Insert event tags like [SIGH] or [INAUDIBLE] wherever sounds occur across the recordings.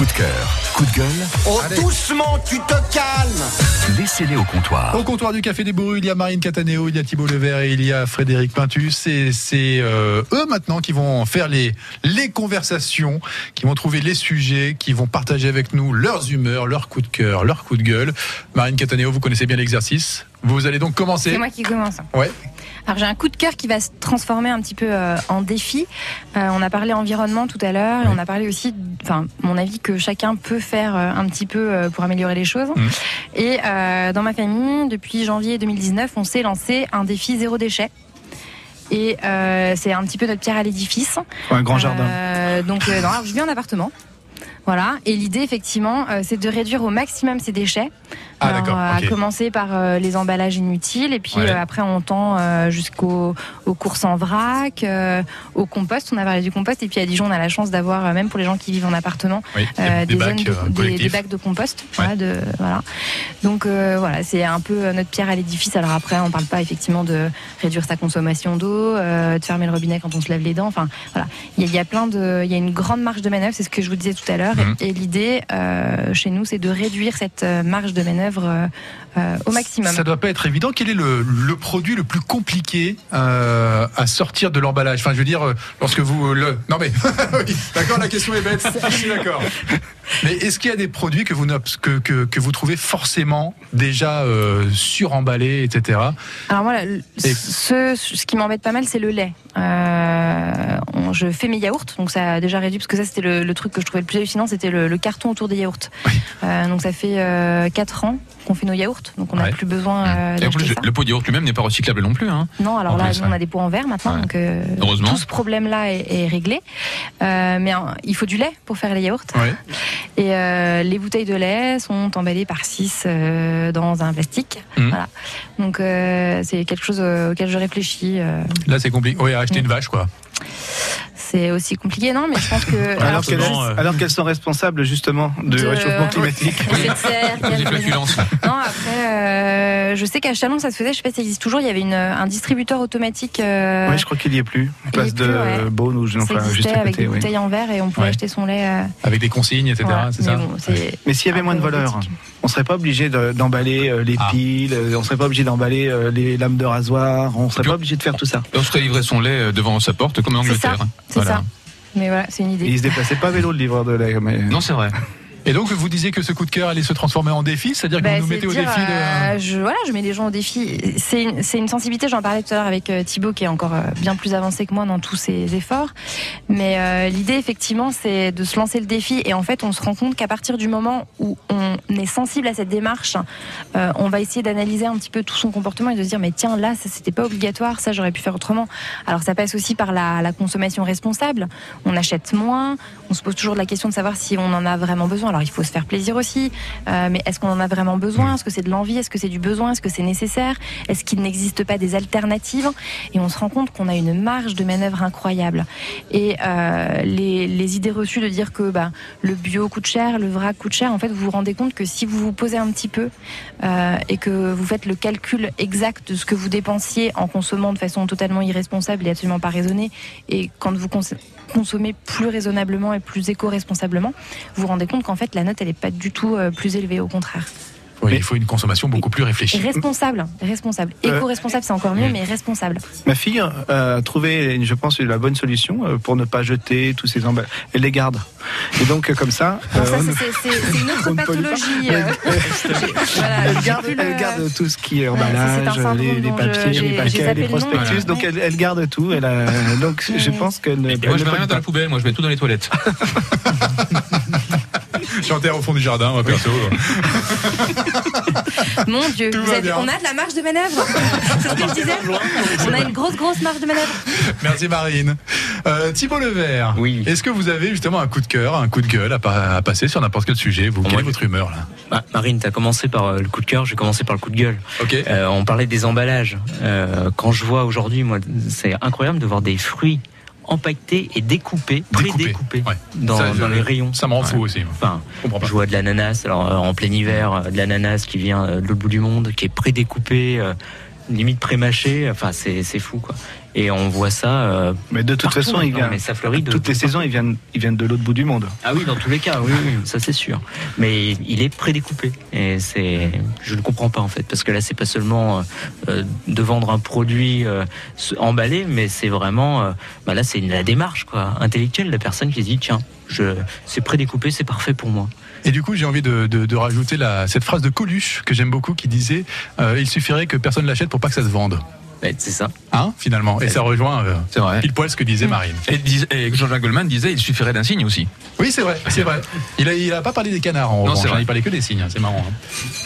Coup de cœur, coup de gueule. Oh, doucement, tu te calmes Laissez-les au comptoir. Au comptoir du Café des Bourrus, il y a Marine Cataneo, il y a Thibault Levert et il y a Frédéric Pintus. Et c'est euh, eux maintenant qui vont faire les, les conversations, qui vont trouver les sujets, qui vont partager avec nous leurs humeurs, leurs coups de cœur, leurs coups de gueule. Marine Cataneo, vous connaissez bien l'exercice? Vous allez donc commencer. C'est moi qui commence. Ouais. Alors j'ai un coup de cœur qui va se transformer un petit peu euh, en défi. Euh, on a parlé environnement tout à l'heure, et on a parlé aussi, enfin mon avis que chacun peut faire euh, un petit peu pour améliorer les choses. Mhm. Et dans ma famille, depuis janvier 2019, on s'est lancé un défi zéro déchet. Et euh, c'est un petit peu notre pierre à l'édifice. un grand jardin. Euh, donc euh, non, alors, je vis en appartement. Voilà. Et l'idée, effectivement, c'est de réduire au maximum ces déchets. Ah, Alors, d'accord, À commencer par euh, les emballages inutiles. Et puis Ouais. euh, après, on tend euh, jusqu'aux aux courses en vrac, euh, au compost. On a parlé du compost. Et puis à Dijon, on a la chance d'avoir, euh, même pour les gens qui vivent en appartement, Oui, euh, des, des, bacs de- euh, des, bacs de compost. Voilà, de, voilà. Donc euh, voilà, c'est un peu euh, notre pierre à l'édifice. Alors après, on parle pas effectivement de réduire sa consommation d'eau, euh, de fermer le robinet quand on se lave les dents. Enfin voilà, il y, a- il y a plein de, il y a une grande marge de manœuvre. C'est ce que je vous disais tout à l'heure. Mhm. Et, et l'idée euh, chez nous, c'est de réduire cette euh, marge de manœuvre euh, euh, au maximum. Ça doit pas être évident. Quel est le, le produit le plus compliqué euh, à sortir de l'emballage? Enfin, je veux dire, lorsque vous le. Non mais, [LAUGHS] oui, d'accord, la question est bête. Je suis d'accord. Mais est-ce qu'il y a des produits que vous que, que, que vous trouvez forcément déjà euh, suremballés, etc. Alors Et- ce, ce qui m'embête pas mal, c'est le lait. Euh, je fais mes yaourts, donc ça a déjà réduit, parce que ça c'était le, le truc que je trouvais le plus hallucinant, c'était le, le carton autour des yaourts. Euh, donc ça fait 4 ans qu'on fait nos yaourts, donc on n'a Ouais. plus besoin euh, Et en plus, d'acheter ça. le pot de yaourt lui-même n'est pas recyclable non plus. Hein. Non, alors En là, plus, nous, on a des pots en verre maintenant, Ouais. donc euh, Heureusement. tout ce problème-là est, est réglé. Euh, mais hein, il faut du lait pour faire les yaourts. Et euh, les bouteilles de lait sont emballées par 6 dans un plastique. Mhm. Voilà. Donc euh, c'est quelque chose euh, auquel je réfléchis. euh, Là, c'est compliqué. Oui, acheter une vache, quoi. C'est aussi compliqué, non Mais je pense que. [LAUGHS] Alors je- qu'elles je- alors qu'elles sont responsables justement du De- réchauffement climatique. [LAUGHS] serre, Des quel- flatulences. Non, après, euh, je sais qu'à Chalon, ça se faisait, je sais pas si ça existe toujours, il y avait une, un distributeur automatique. euh, Oui, je crois qu'il y est plus. Y Place de ouais. Beaune ou je enfin, juste à avec côté. des oui. bouteilles en verre et on pouvait Ouais. acheter son lait. euh, Avec des consignes, etc. Mais ça bon, c'est Mais s'il y avait moins de voleurs. On serait pas obligé de- d'emballer euh, les Ah. piles, euh, on serait pas obligé d'emballer euh, les lames de rasoir, on serait Puis- pas obligé de faire tout ça. Et on serait livré son lait euh, devant sa porte comme en C'est ça, Angleterre. c'est Voilà. ça. Mais voilà, c'est une Et idée. il se déplaçait pas à vélo le livreur de lait. Mais... Non, c'est vrai. Et donc, vous disiez que ce coup de cœur allait se transformer en défi, c'est-à-dire que Bah, vous nous mettez au dire, défi de. euh, je, voilà, je mets les gens au défi. C'est une, sensibilité, j'en parlais tout à l'heure avec euh, Thibaut, qui est encore euh, bien plus avancé que moi dans tous ses efforts. Mais euh, l'idée, effectivement, c'est de se lancer le défi. Et en fait, on se rend compte qu'à partir du moment où on est sensible à cette démarche, euh, on va essayer d'analyser un petit peu tout son comportement et de se dire, mais tiens, là, ça c'était pas obligatoire, ça j'aurais pu faire autrement. Alors ça passe aussi par la, la consommation responsable. On achète moins. On se pose toujours la question de savoir si on en a vraiment besoin. Alors il faut se faire plaisir aussi, euh, mais est-ce qu'on en a vraiment besoin? Est-ce que c'est de l'envie? Est-ce que c'est du besoin? Est-ce que c'est nécessaire? Est-ce qu'il n'existe pas des alternatives? Et on se rend compte qu'on a une marge de manœuvre incroyable. Et euh, les, idées reçues de dire que bah, le bio coûte cher, le vrac coûte cher, en fait, vous vous rendez compte que si vous vous posez un petit peu euh, et que vous faites le calcul exact de ce que vous dépensiez en consommant de façon totalement irresponsable et absolument pas raisonnée, et quand vous cons- consommez plus raisonnablement et plus éco-responsablement, vous vous rendez compte qu'en fait la note elle est pas du tout euh, plus élevée, au contraire. Oui, il faut une consommation beaucoup plus réfléchie. responsable, responsable. Euh, Éco-responsable c'est encore mieux, mais responsable. Ma fille euh, a trouvé, je pense, la bonne solution pour ne pas jeter tous ces emballages. Elle les garde. Et donc, comme ça. Ça c'est- une autre pathologie. [LAUGHS] euh. Voilà, Elle garde, plus le- elle garde tout ce qui est Ouais, emballage, les, les dont je- papiers, les paquets, les le nom, prospectus. Donc elle, elle garde tout. Elle a, donc je pense qu'elle ne. Moi, ne je mets rien dans la poubelle, moi, je mets tout dans les toilettes. [LAUGHS] J'enterre au fond du jardin, moi, perso. [LAUGHS] Mon Dieu, vous avez- on a de la marge de manœuvre. c'est ce que je disais. On a une grosse, grosse marge de manœuvre. Merci Marine. Euh, Thibault Levert, Oui. est-ce que vous avez justement un coup de cœur, un coup de gueule à, pa- à passer sur n'importe quel sujet vous, Quelle est votre humeur là? Bah, Marine, tu as commencé par euh, le coup de cœur, j'ai commencé par le coup de gueule. Ok. Euh, on parlait des emballages. Euh, quand je vois aujourd'hui, moi, c'est incroyable de voir des fruits empaquetés et Découpé. prédécoupés Ouais. dans, Ça, je- dans les rayons. Ça me rend fou Ouais. aussi. Enfin, Je vois de l'ananas, alors euh, en plein hiver, euh, de l'ananas qui vient euh, de l'autre bout du monde, qui est prédécoupé, limite pré-mâché. Enfin, c'est fou, quoi. Et on voit ça. euh, Mais de toute façon, il vient. mais ça fleurit de toutes les saisons, ils viennent, ils viennent de l'autre bout du monde. Ah oui, dans tous les cas, oui, oui, ça c'est sûr. Mais il est prédécoupé et c'est, je ne comprends pas en fait, parce que là c'est pas seulement euh, de vendre un produit euh, emballé, mais c'est vraiment, euh, bah là c'est une- la démarche quoi, intellectuelle de la personne qui se dit tiens, je, c'est prédécoupé, c'est parfait pour moi. Et du coup, j'ai envie de, de- de rajouter la, cette phrase de Coluche que j'aime beaucoup qui disait euh, Il suffirait que personne l'achète pour pas que ça se vende. Ouais, c'est ça. Hein, finalement. Et ça rejoint euh, C'est vrai. pile poil ce que disait Marine. Et, dis- et Jean-Jacques Goldman disait il suffirait d'un signe aussi. Oui, c'est vrai, c'est vrai. Il a, il a pas parlé des canards en Non, revanche, c'est vrai. il parlait que des signes, hein, c'est marrant. hein.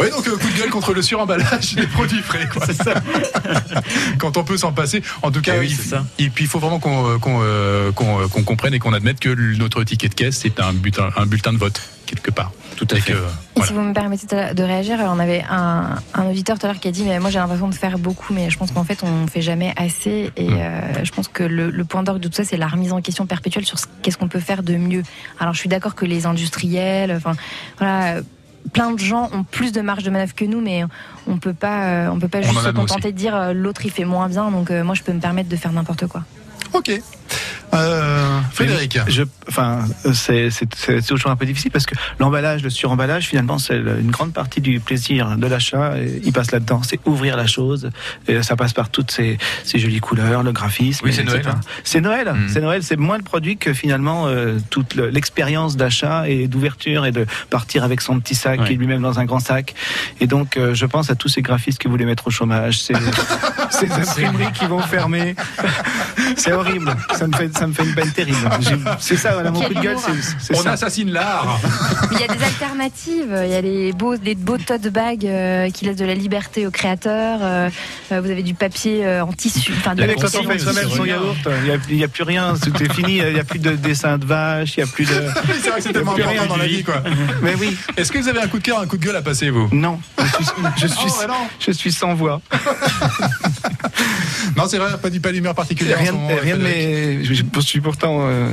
Oui, donc euh, coup de gueule contre le suremballage des produits frais, quoi. [LAUGHS] Quand on peut s'en passer. En tout cas, Eh oui, il, c'est ça. et puis il faut vraiment qu'on euh, qu'on, euh, qu'on, euh, qu'on comprenne et qu'on admette que notre ticket de caisse, c'est un bulletin, un bulletin de vote, quelque part. Tout à Et fait. que, Et voilà. si vous me permettez de réagir, on avait un, un auditeur tout à l'heure qui a dit mais moi j'ai l'impression de faire beaucoup, mais je pense qu'en fait on fait jamais assez. Et Mm. euh, je pense que le, le point d'orgue de tout ça, c'est la remise en question perpétuelle sur ce- qu'est-ce qu'on peut faire de mieux. Alors je suis d'accord que les industriels, enfin voilà. euh, Plein de gens ont plus de marge de manœuvre que nous, mais on peut pas, euh, on peut pas On juste se contenter de dire euh, l'autre il fait moins bien, donc euh, moi je peux me permettre de faire n'importe quoi. Ok. Euh, Frédéric. Je, enfin, c'est c'est- c'est toujours un peu difficile parce que l'emballage, le suremballage, finalement, c'est une grande partie du plaisir de l'achat. et Il passe là-dedans, c'est ouvrir la chose. Et ça passe par toutes ces, ces jolies couleurs, le graphisme. Oui, c'est. Noël, hein. C'est Noël. Mm. C'est Noël. C'est moins le produit que finalement euh, toute le- l'expérience d'achat et d'ouverture et de partir avec son petit sac Ouais. est lui-même dans un grand sac. Et donc, euh, je pense à tous ces graphistes qui voulaient mettre au chômage, ces, [LAUGHS] ces imprimeries qui vont fermer. [LAUGHS] C'est horrible. Ça me fait, ça me fait une peine terrible. C'est ça, voilà, mon coup de gueule, c'est c'est On ça. assassine l'art. Il y a des alternatives. Il y a les beaux, des beaux tote bags euh, qui laissent de la liberté aux créateurs. Euh, euh, vous avez du papier euh, en tissu. Enfin, de quand on tissu. fait soi-même son yaourt, il n'y a, il y a plus rien, tout est fini, il n'y a plus de dessin de vache, il n'y a plus de. [LAUGHS] C'est vrai que c'est tellement important dans la vie, quoi. Mais oui, Est-ce que vous avez un coup de cœur, un coup de gueule à passer, vous? Non, je suis, je [LAUGHS] suis, Oh, ouais, non. je suis sans voix. [LAUGHS] [LAUGHS] Non, c'est vrai, pas du pas d'humeur particulière. en Rien, moment, rien mes. Je, je suis pourtant euh,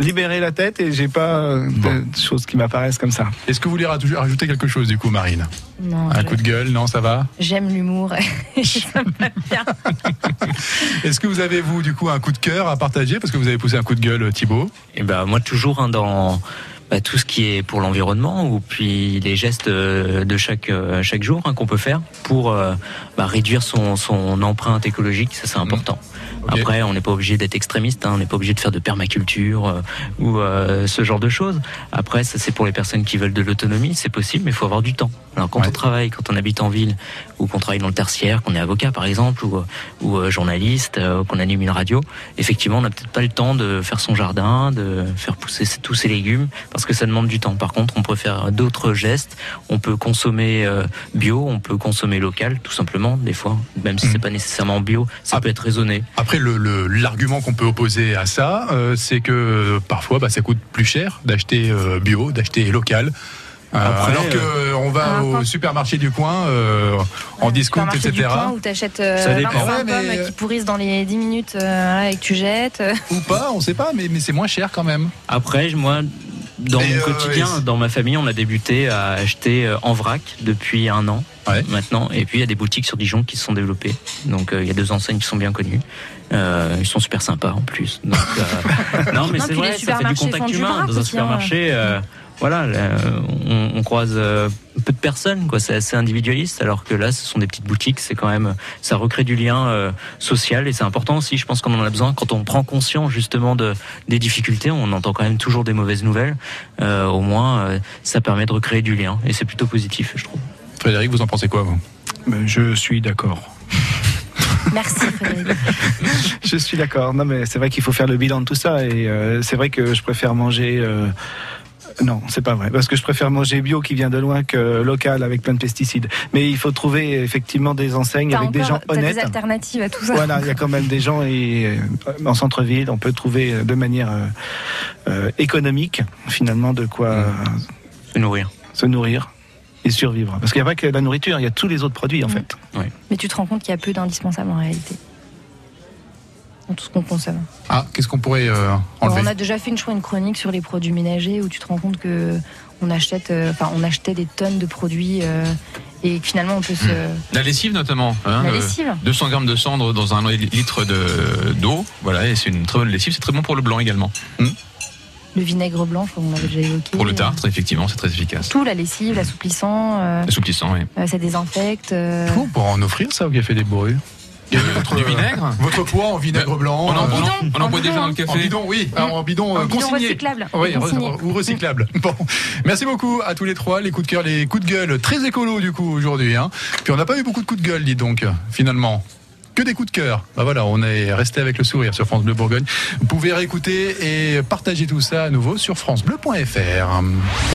libéré la tête et j'ai pas euh, de choses qui m'apparaissent comme ça. Est-ce que vous voulez rajouter quelque chose, du coup, Marine? Non, Un je- coup de gueule Non, ça va? J'aime l'humour. [LAUGHS] [LAUGHS] Est-ce que vous avez, vous, du coup, un coup de cœur à partager? Parce que vous avez poussé un coup de gueule, Thibaut. Et ben moi toujours hein, dans bah, tout ce qui est pour l'environnement ou puis les gestes euh, de chaque euh, chaque jour hein, qu'on peut faire pour euh, bah, réduire son, son empreinte écologique, ça c'est important. Après, on n'est pas obligé d'être extrémiste, hein, on n'est pas obligé de faire de permaculture euh, ou euh, ce genre de choses. Après, ça c'est pour les personnes qui veulent de l'autonomie, c'est possible, mais il faut avoir du temps. Alors quand Ouais. on travaille, quand on habite en ville ou qu'on travaille dans le tertiaire, qu'on est avocat par exemple ou, ou euh, journaliste, euh, qu'on anime une radio, effectivement, on n'a peut-être pas le temps de faire son jardin, de faire pousser tous ses légumes, parce que ça demande du temps. Par contre, on peut faire d'autres gestes. On peut consommer euh, bio, on peut consommer local, tout simplement, des fois, même si Mhm. c'est pas nécessairement bio, ça peut être raisonné. Après, le- le- l'argument qu'on peut opposer à ça, euh, c'est que parfois, bah, ça coûte plus cher d'acheter euh, bio, d'acheter local. Euh, Après, alors que euh, on va au supermarché du coin, euh, en discount, etc. Du coin où t'achètes euh, Ça dépend. 25 Ouais, mais- qui pourrissent dans les 10 minutes euh, et que tu jettes. [LAUGHS] Ou pas, on sait pas, mais, mais c'est moins cher quand même. Après, moi, dans mon euh, quotidien, ouais, dans ma famille, on a débuté à acheter en vrac depuis un an Ouais. maintenant. Et puis, il y a des boutiques sur Dijon qui se sont développées. Donc, euh, il y a deux enseignes qui sont bien connues. Euh, ils sont super sympas en plus. Donc, euh, [LAUGHS] non, mais c'est vrai, ça fait du contact humain. vrac Dans un hein. supermarché, euh, voilà, là, on, on croise euh, peu de personnes, quoi. C'est assez individualiste, alors que là, ce sont des petites boutiques. C'est quand même, ça recrée du lien euh, social et c'est important aussi. Je pense qu'on en a besoin quand on prend conscience justement de des difficultés. On entend quand même toujours des mauvaises nouvelles. Euh, au moins, euh, ça permet de recréer du lien et c'est plutôt positif, je trouve. Frédéric, vous en pensez quoi, vous? Ben, Je suis d'accord. Merci Frédéric. [LAUGHS] Je suis d'accord. Non, mais c'est vrai qu'il faut faire le bilan de tout ça. Et euh, c'est vrai que je préfère manger. Non, c'est pas vrai. Parce que je préfère manger bio qui vient de loin que local avec plein de pesticides. Mais il faut trouver effectivement des enseignes avec des gens t'as des honnêtes. alternatives à tout ça. Voilà, il y a quand même des gens et euh, en centre-ville, on peut trouver euh, de manière euh, euh, économique finalement de quoi euh, Se nourrir. se nourrir et survivre. Parce qu'il n'y a pas que la nourriture, il y a tous les autres produits en Mhm. fait. Mais tu te rends compte qu'il y a peu d'indispensables en réalité. Dans tout ce qu'on consomme. Ah, qu'est-ce qu'on pourrait euh, enlever on a déjà fait une, chronique sur les produits ménagers où tu te rends compte que on achète, euh, enfin, on achetait des tonnes de produits euh, et que finalement on peut se. La lessive notamment. hein, La euh, lessive. 200 grammes de cendre dans un litre de- d'eau. Voilà, et c'est une très bonne lessive. C'est très bon pour le blanc également. Le vinaigre blanc, on l'avait déjà évoqué. Pour le tartre, effectivement, c'est très efficace. Tout, la lessive, l'assouplissant, euh, oui. euh, ça désinfecte. euh, On pourra en offrir ça au Café des Bourrus. Votre, Du vinaigre Votre poids en vinaigre blanc. On en, euh, on en- bidon, on en en boit déjà bidon. dans le café. En bidon, oui, hein, en bidon, En euh, bidon consigné. recyclable. Oui, ou recyclable. Bon, merci beaucoup à tous les trois, les coups de cœur, les coups de gueule, très écolo du coup aujourd'hui. Hein. Puis on n'a pas eu beaucoup de coups de gueule, dis donc, finalement. Que des coups de cœur. Bah voilà, on est resté avec le sourire sur France Bleu Bourgogne. Vous pouvez réécouter et partager tout ça à nouveau sur francebleu.fr.